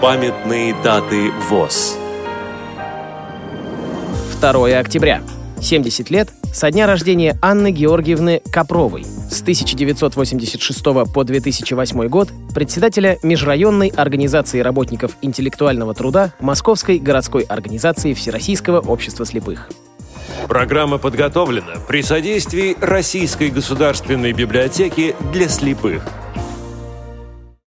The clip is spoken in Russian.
Памятные даты ВОЗ. 2 октября. 70 лет со дня рождения Анны Георгиевны Копровой с 1986 по 2008 год председателя Межрайонной организации работников интеллектуального труда Московской городской организации Всероссийского общества слепых. Программа подготовлена при содействии Российской государственной библиотеки для слепых –